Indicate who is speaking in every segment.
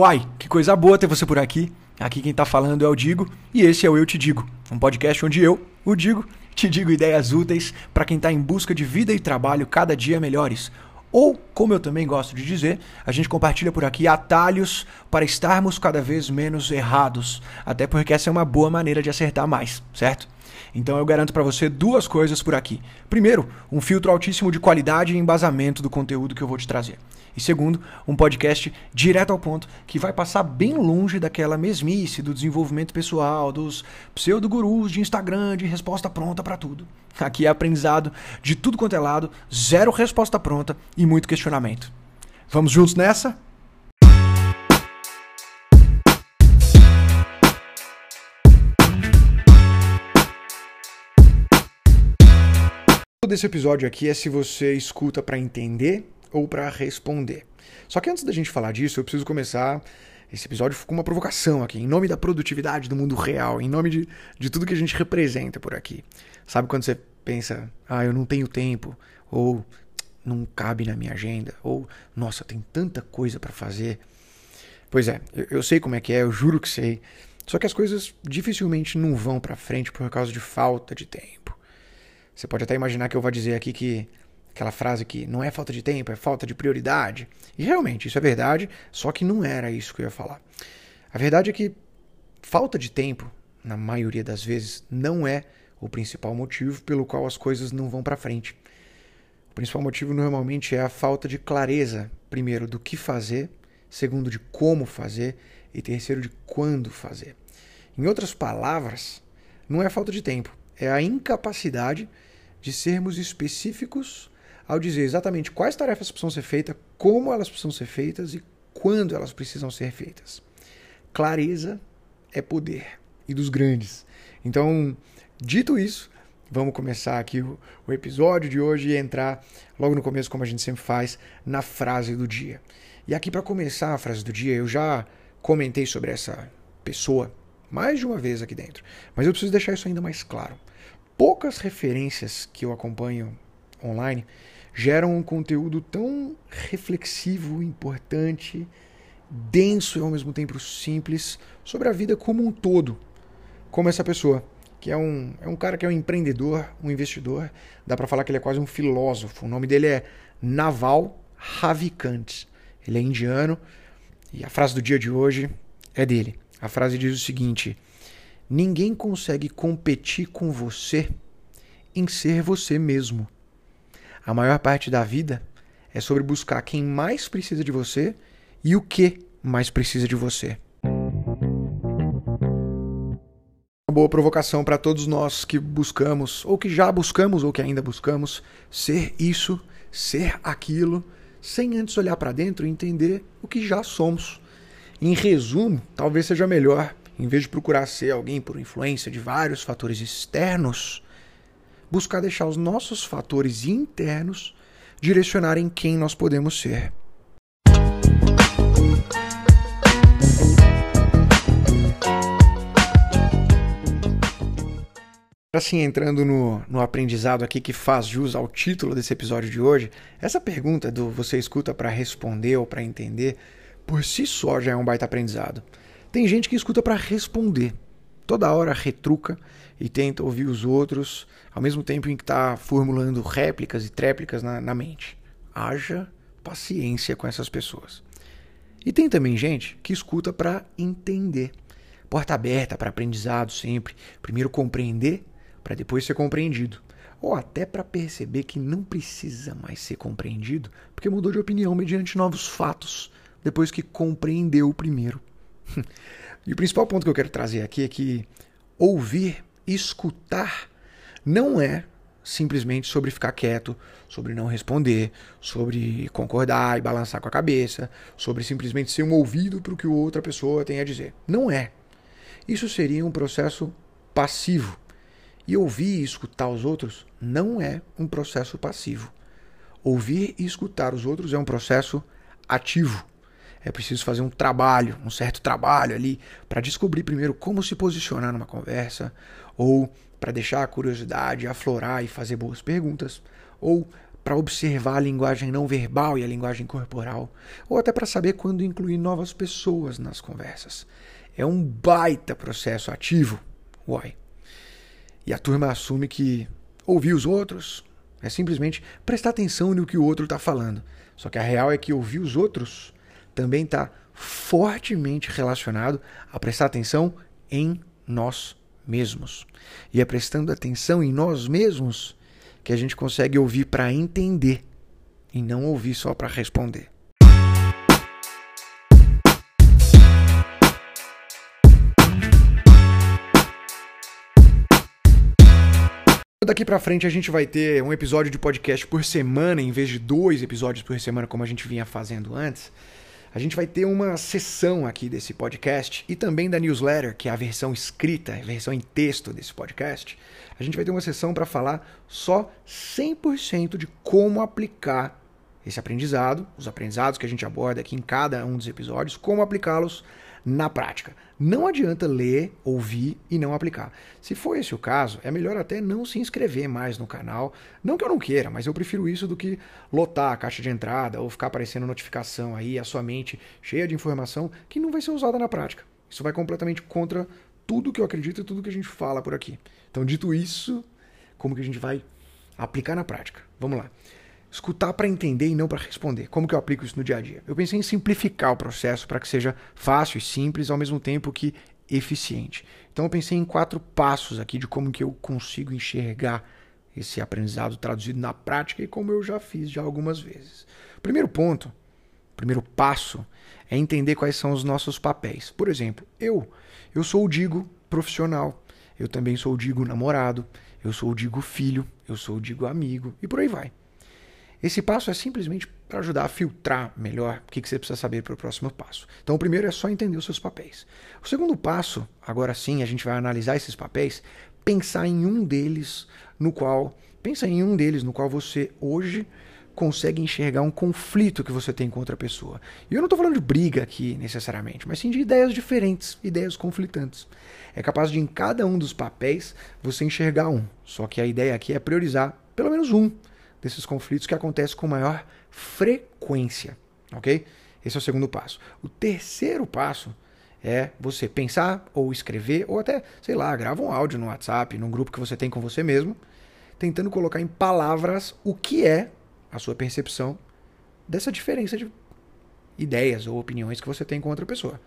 Speaker 1: Uai, que coisa boa ter você por aqui. Aqui quem tá falando é o Digo e esse é o Eu Te Digo, um podcast onde eu, o Digo, te digo ideias úteis para quem tá em busca de vida e trabalho cada dia melhores. Ou, como eu também gosto de dizer, a gente compartilha por aqui atalhos para estarmos cada vez menos errados, até porque essa é uma boa maneira de acertar mais, certo? Então eu garanto para você duas coisas por aqui. Primeiro, um filtro altíssimo de qualidade e embasamento do conteúdo que eu vou te trazer. E segundo, um podcast direto ao ponto que vai passar bem longe daquela mesmice do desenvolvimento pessoal, dos pseudo-gurus de Instagram, de resposta pronta para tudo. Aqui é aprendizado de tudo quanto é lado, zero resposta pronta e muito questionamento. Vamos juntos nessa? Desse episódio aqui é se você escuta para entender ou para responder. Só que antes da gente falar disso, eu preciso começar esse episódio com uma provocação aqui, em nome da produtividade do mundo real, em nome de, de tudo que a gente representa por aqui. Sabe quando você pensa, ah, eu não tenho tempo, ou não cabe na minha agenda, ou nossa, tem tanta coisa para fazer. Pois é, eu, eu sei como é que é, eu juro que sei. Só que as coisas dificilmente não vão para frente por causa de falta de tempo. Você pode até imaginar que eu vou dizer aqui que aquela frase que não é falta de tempo, é falta de prioridade. E realmente, isso é verdade, só que não era isso que eu ia falar. A verdade é que falta de tempo, na maioria das vezes, não é o principal motivo pelo qual as coisas não vão para frente. O principal motivo normalmente é a falta de clareza, primeiro, do que fazer, segundo, de como fazer e terceiro, de quando fazer. Em outras palavras, não é falta de tempo, é a incapacidade de sermos específicos ao dizer exatamente quais tarefas precisam ser feitas, como elas precisam ser feitas e quando elas precisam ser feitas. Clareza é poder e dos grandes. Então, dito isso, vamos começar aqui o, o, episódio de hoje e entrar logo no começo, como a gente sempre faz, na frase do dia. E aqui, para começar a frase do dia, eu já comentei sobre essa pessoa mais de uma vez aqui dentro, mas eu preciso deixar isso ainda mais claro poucas referências que eu acompanho online geram um conteúdo tão reflexivo, importante, denso e ao mesmo tempo simples sobre a vida como um todo, como essa pessoa, que é um, é um cara que é um empreendedor, um investidor, dá para falar que ele é quase um filósofo. O nome dele é Naval Ravikant. Ele é indiano e a frase do dia de hoje é dele. A frase diz o seguinte: Ninguém consegue competir com você em ser você mesmo. A maior parte da vida é sobre buscar quem mais precisa de você e o que mais precisa de você. Uma boa provocação para todos nós que buscamos, ou que já buscamos, ou que ainda buscamos, ser isso, ser aquilo, sem antes olhar para dentro e entender o que já somos. Em resumo, talvez seja melhor em vez de procurar ser alguém por influência de vários fatores externos, buscar deixar os nossos fatores internos direcionarem quem nós podemos ser. Assim, entrando no, no aprendizado aqui que faz jus ao título desse episódio de hoje, essa pergunta do você escuta para responder ou para entender, por si só já é um baita aprendizado. Tem gente que escuta para responder. Toda hora retruca e tenta ouvir os outros, ao mesmo tempo em que está formulando réplicas e tréplicas na, na mente. Haja paciência com essas pessoas. E tem também gente que escuta para entender. Porta aberta para aprendizado sempre. Primeiro compreender, para depois ser compreendido. Ou até para perceber que não precisa mais ser compreendido, porque mudou de opinião mediante novos fatos, depois que compreendeu o primeiro. E o principal ponto que eu quero trazer aqui é que ouvir, escutar, não é simplesmente sobre ficar quieto, sobre não responder, sobre concordar e balançar com a cabeça, sobre simplesmente ser um ouvido para o que outra pessoa tem a dizer. Não é. Isso seria um processo passivo. E ouvir e escutar os outros não é um processo passivo. Ouvir e escutar os outros é um processo ativo é preciso fazer um trabalho, um certo trabalho ali, para descobrir primeiro como se posicionar numa conversa, ou para deixar a curiosidade aflorar e fazer boas perguntas, ou para observar a linguagem não verbal e a linguagem corporal, ou até para saber quando incluir novas pessoas nas conversas. É um baita processo ativo, uai. E a turma assume que ouvir os outros é simplesmente prestar atenção no que o outro está falando. Só que a real é que ouvir os outros também está fortemente relacionado a prestar atenção em nós mesmos. E é prestando atenção em nós mesmos que a gente consegue ouvir para entender e não ouvir só para responder. Daqui para frente a gente vai ter um episódio de podcast por semana em vez de dois episódios por semana como a gente vinha fazendo antes a gente vai ter uma sessão aqui desse podcast e também da newsletter, que é a versão escrita, a versão em texto desse podcast. A gente vai ter uma sessão para falar só 100% de como aplicar esse aprendizado, os aprendizados que a gente aborda aqui em cada um dos episódios, como aplicá-los na prática. Não adianta ler, ouvir e não aplicar. Se for esse o caso, é melhor até não se inscrever mais no canal. Não que eu não queira, mas eu prefiro isso do que lotar a caixa de entrada ou ficar aparecendo notificação aí, a sua mente cheia de informação que não vai ser usada na prática. Isso vai completamente contra tudo que eu acredito e tudo que a gente fala por aqui. Então, dito isso, como que a gente vai aplicar na prática? Vamos lá escutar para entender e não para responder. Como que eu aplico isso no dia a dia? Eu pensei em simplificar o processo para que seja fácil e simples ao mesmo tempo que eficiente. Então eu pensei em quatro passos aqui de como que eu consigo enxergar esse aprendizado traduzido na prática e como eu já fiz já algumas vezes. primeiro ponto, primeiro passo é entender quais são os nossos papéis. Por exemplo, eu, eu sou o digo profissional, eu também sou o digo namorado, eu sou o digo filho, eu sou o digo amigo e por aí vai. Esse passo é simplesmente para ajudar a filtrar melhor o que você precisa saber para o próximo passo. Então, o primeiro é só entender os seus papéis. O segundo passo, agora sim, a gente vai analisar esses papéis, pensar em um deles no qual, pensa em um deles no qual você hoje consegue enxergar um conflito que você tem com outra pessoa. E eu não estou falando de briga aqui necessariamente, mas sim de ideias diferentes, ideias conflitantes. É capaz de em cada um dos papéis você enxergar um. Só que a ideia aqui é priorizar pelo menos um desses conflitos que acontecem com maior frequência, ok? Esse é o segundo passo. O terceiro passo é você pensar ou escrever, ou até, sei lá, grava um áudio no WhatsApp, num grupo que você tem com você mesmo, tentando colocar em palavras o que é a sua percepção dessa diferença de ideias ou opiniões que você tem com outra pessoa.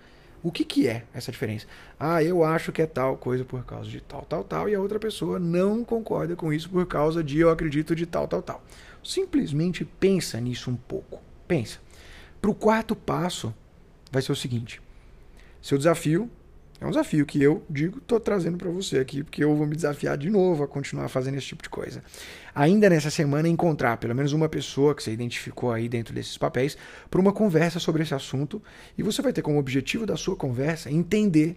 Speaker 1: O que, que é essa diferença? Ah, eu acho que é tal coisa por causa de tal, tal, tal, e a outra pessoa não concorda com isso por causa de eu acredito de tal, tal, tal. Simplesmente pensa nisso um pouco. Pensa. Para o quarto passo, vai ser o seguinte: seu desafio é um desafio que eu digo, estou trazendo para você aqui, porque eu vou me desafiar de novo a continuar fazendo esse tipo de coisa. Ainda nessa semana, encontrar pelo menos uma pessoa que você identificou aí dentro desses papéis para uma conversa sobre esse assunto, e você vai ter como objetivo da sua conversa entender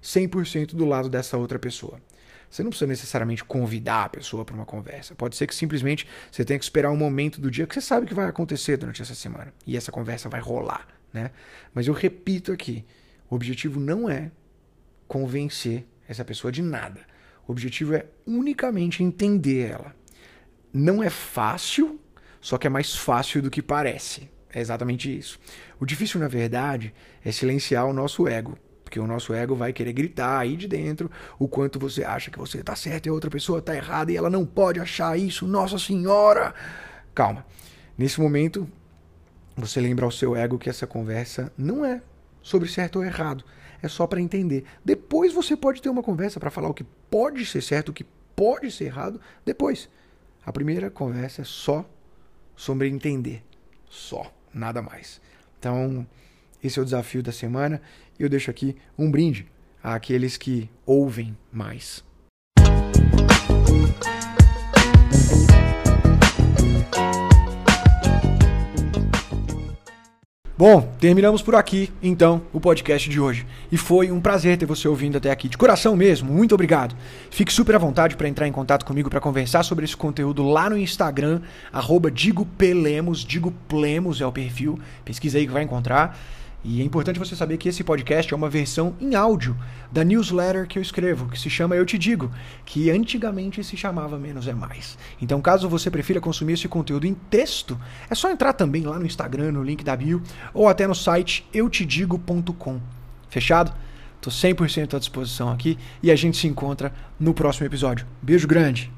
Speaker 1: 100% do lado dessa outra pessoa. Você não precisa necessariamente convidar a pessoa para uma conversa. Pode ser que simplesmente você tenha que esperar um momento do dia que você sabe que vai acontecer durante essa semana. E essa conversa vai rolar. Né? Mas eu repito aqui: o objetivo não é convencer essa pessoa de nada. O objetivo é unicamente entender ela. Não é fácil, só que é mais fácil do que parece. É exatamente isso. O difícil, na verdade, é silenciar o nosso ego. Porque o nosso ego vai querer gritar aí de dentro o quanto você acha que você está certo e a outra pessoa está errada e ela não pode achar isso. Nossa Senhora! Calma. Nesse momento, você lembra ao seu ego que essa conversa não é sobre certo ou errado é só para entender. Depois você pode ter uma conversa para falar o que pode ser certo, o que pode ser errado, depois. A primeira conversa é só sobre entender. Só, nada mais. Então, esse é o desafio da semana. Eu deixo aqui um brinde àqueles que ouvem mais. Bom, terminamos por aqui, então, o podcast de hoje. E foi um prazer ter você ouvindo até aqui, de coração mesmo, muito obrigado. Fique super à vontade para entrar em contato comigo para conversar sobre esse conteúdo lá no Instagram, arroba DigoPlemos, Digo Plemos é o perfil, pesquisa aí que vai encontrar. E é importante você saber que esse podcast é uma versão em áudio da newsletter que eu escrevo, que se chama Eu Te Digo, que antigamente se chamava Menos é Mais. Então, caso você prefira consumir esse conteúdo em texto, é só entrar também lá no Instagram, no link da bio, ou até no site eutedigo.com. Fechado? Tô 100% à disposição aqui e a gente se encontra no próximo episódio. Beijo grande!